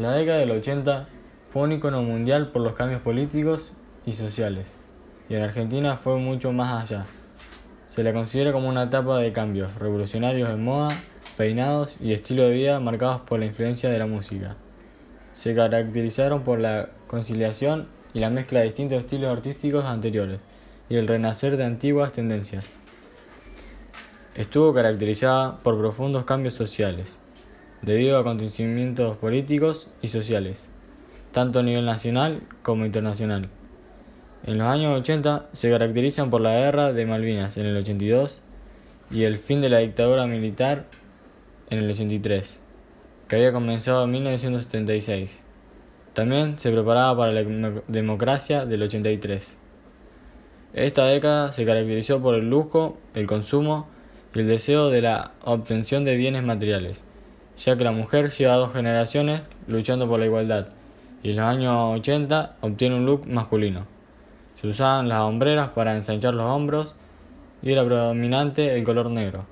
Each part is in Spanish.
La década del 80 fue un icono mundial por los cambios políticos y sociales, y en Argentina fue mucho más allá. Se la considera como una etapa de cambios revolucionarios en moda, peinados y estilo de vida marcados por la influencia de la música. Se caracterizaron por la conciliación y la mezcla de distintos estilos artísticos anteriores y el renacer de antiguas tendencias. Estuvo caracterizada por profundos cambios sociales, debido a acontecimientos políticos y sociales, tanto a nivel nacional como internacional. En los años 80 se caracterizan por la guerra de Malvinas en el 82 y el fin de la dictadura militar en el 83, que había comenzado en 1976. También se preparaba para la democracia del 83. Esta década se caracterizó por el lujo, el consumo y el deseo de la obtención de bienes materiales, ya que la mujer lleva dos generaciones luchando por la igualdad y en los años 80 obtiene un look masculino. Se usaban las hombreras para ensanchar los hombros y era predominante el color negro.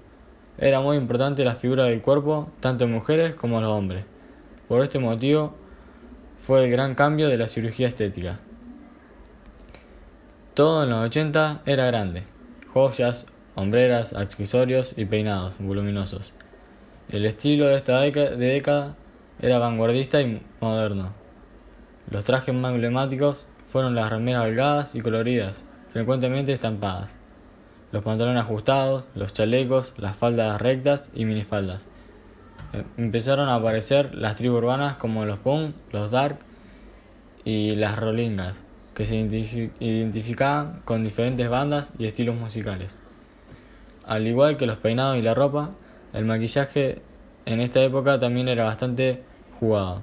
Era muy importante la figura del cuerpo, tanto en mujeres como en los hombres. Por este motivo fue el gran cambio de la cirugía estética. Todo en los 80 era grande. Joyas, hombreras, accesorios y peinados voluminosos. El estilo de esta década era vanguardista y moderno. Los trajes más emblemáticos fueron las remeras holgadas y coloridas, frecuentemente estampadas, los pantalones ajustados, los chalecos, las faldas rectas y minifaldas. Em, empezaron a aparecer las tribus urbanas como los punk, los dark y las rolingas, que se identificaban con diferentes bandas y estilos musicales. Al igual que los peinados y la ropa, el maquillaje en esta época también era bastante jugado.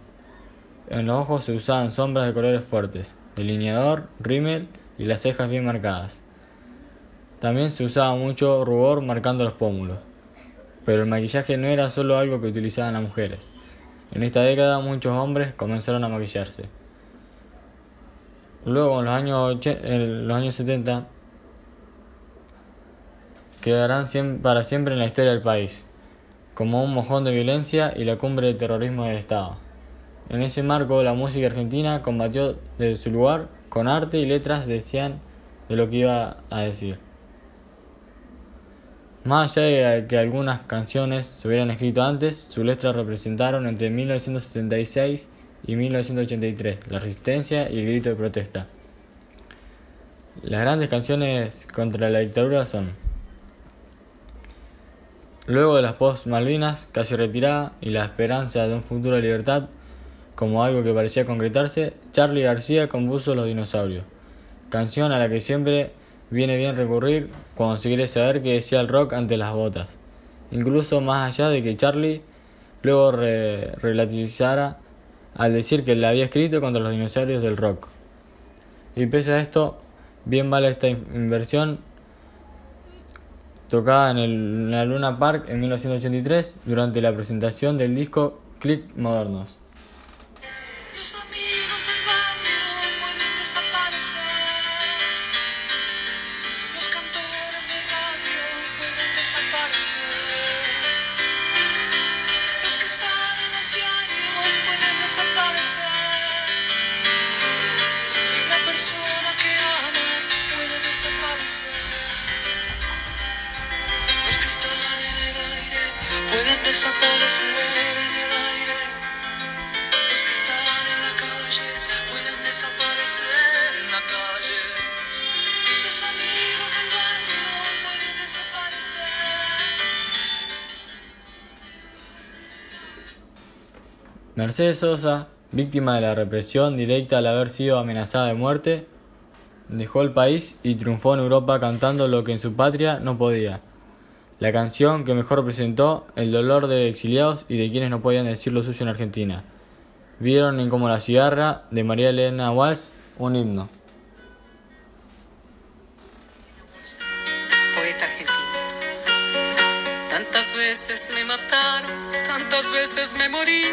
En los ojos se usaban sombras de colores fuertes, delineador, rímel y las cejas bien marcadas. También se usaba mucho rubor marcando los pómulos. Pero el maquillaje no era solo algo que utilizaban las mujeres. En esta década muchos hombres comenzaron a maquillarse. Luego en los años, en los años 70 quedarán para siempre en la historia del país, como un mojón de violencia y la cumbre del terrorismo del Estado. En ese marco, la música argentina combatió desde su lugar, con arte y letras decían de lo que iba a decir. Más allá de que algunas canciones se hubieran escrito antes, sus letras representaron entre 1976 y 1983 la resistencia y el grito de protesta. Las grandes canciones contra la dictadura son Luego de las post-Malvinas, casi retirada, y la esperanza de un futuro de libertad, como algo que parecía concretarse, Charlie García compuso Los Dinosaurios, canción a la que siempre viene bien recurrir cuando se quiere saber qué decía el rock ante las botas, incluso más allá de que Charlie luego relativizara al decir que le había escrito contra los dinosaurios del rock. Y pese a esto, bien vale esta inversión tocada en, el, la Luna Park en 1983 durante la presentación del disco Click Modernos. Mercedes Sosa, víctima de la represión directa al haber sido amenazada de muerte, dejó el país y triunfó en Europa cantando lo que en su patria no podía. La canción que mejor representó el dolor de exiliados y de quienes no podían decir lo suyo en Argentina. Vieron en Como la cigarra de María Elena Walsh un himno. Poeta argentino. Tantas veces me mataron, tantas veces me morí.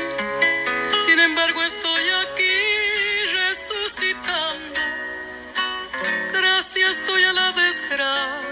Sin embargo estoy aquí resucitando. Gracias estoy a la desgracia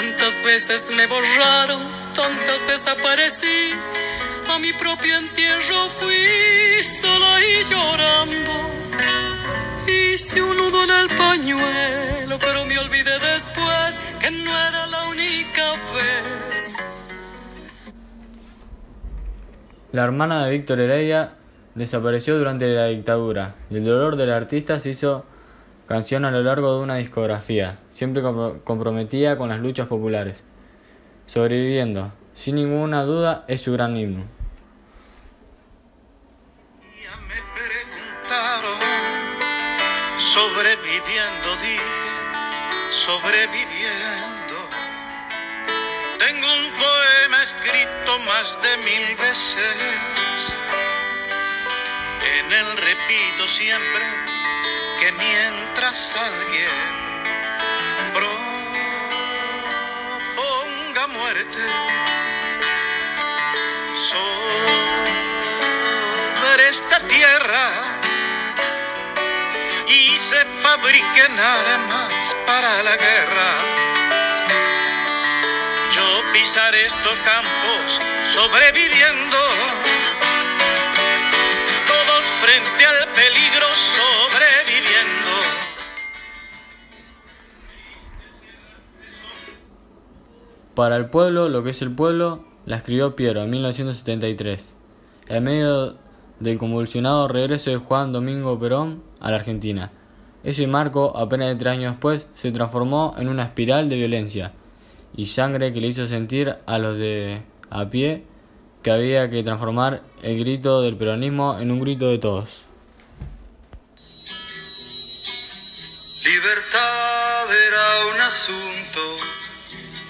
Tantas veces me borraron, tantas desaparecí a mi propio entierro fui sola y llorando. Hice un nudo en el pañuelo, pero me olvidé después que no era la única vez. La hermana de Víctor Heredia desapareció durante la dictadura y el dolor del artista se hizo canción a lo largo de una discografía, siempre comprometida con las luchas populares. Sobreviviendo, sin ninguna duda, es su gran himno. sobreviviendo, dije, sobreviviendo. Tengo un poema escrito más de mil veces. En él repito siempre que mientras alguien proponga muerte sobre esta tierra, y se fabriquen armas para la guerra. Yo pisaré estos campos sobreviviendo, Para el pueblo, lo que es el pueblo, la escribió Piero en 1973, en medio del convulsionado regreso de Juan Domingo Perón a la Argentina. Ese marco, apenas de tres años después, se transformó en una espiral de violencia y sangre que le hizo sentir a los de a pie que había que transformar el grito del peronismo en un grito de todos. Libertad era un asunto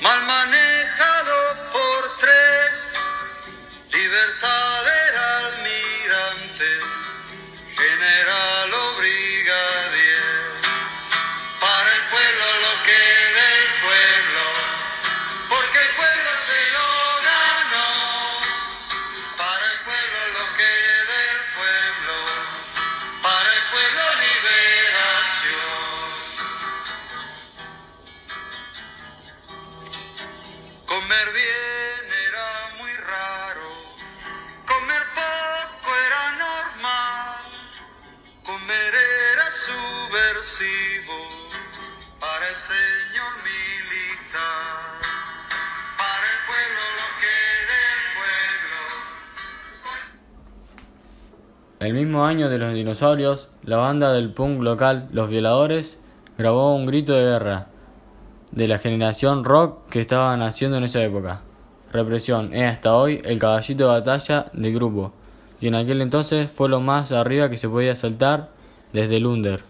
mal manejado por tres. Libertad Comer bien era muy raro, comer poco era normal, comer era subversivo para el señor militar, para el pueblo lo que del pueblo. El mismo año de los dinosaurios, la banda del punk local Los Violadores grabó un grito de guerra de la generación rock que estaba naciendo en esa época. Represión es hasta hoy el caballito de batalla del grupo, y en aquel entonces fue lo más arriba que se podía saltar desde el under.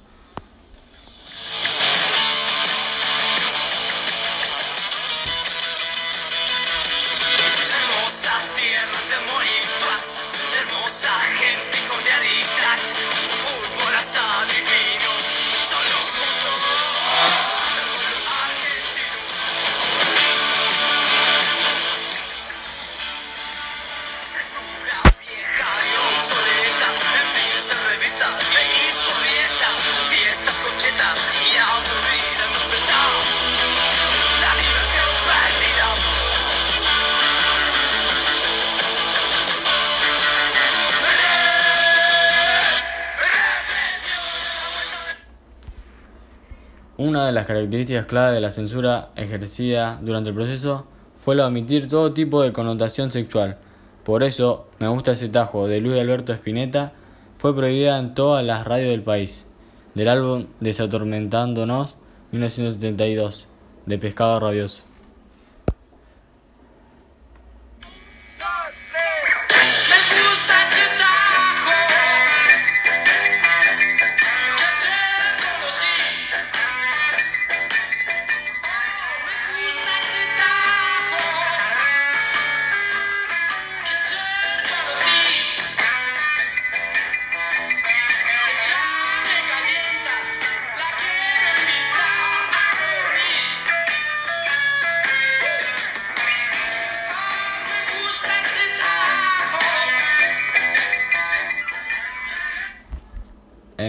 Hermosa gente fútbol Una de las características clave de la censura ejercida durante el proceso fue la omitir todo tipo de connotación sexual. Por eso, Me gusta ese tajo de Luis Alberto Spinetta fue prohibida en todas las radios del país. Del álbum Desatormentándonos 1972 de Pescado Rabioso.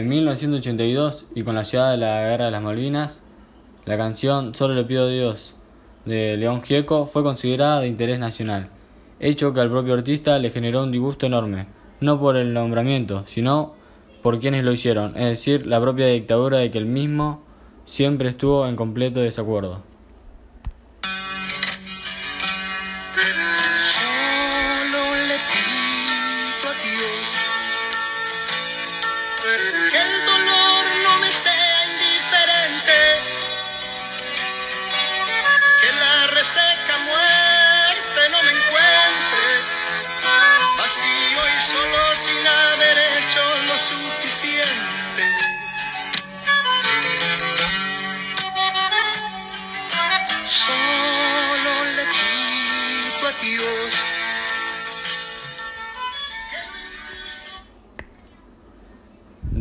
En 1982, y con la llegada de la Guerra de las Malvinas, la canción Solo le pido a Dios de León Gieco fue considerada de interés nacional, hecho que al propio artista le generó un disgusto enorme, no por el nombramiento, sino por quienes lo hicieron, es decir, la propia dictadura de que el mismo siempre estuvo en completo desacuerdo.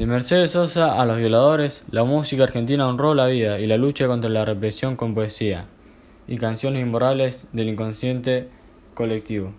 De Mercedes Sosa a los violadores, la música argentina honró la vida y la lucha contra la represión con poesía y canciones inmorales del inconsciente colectivo.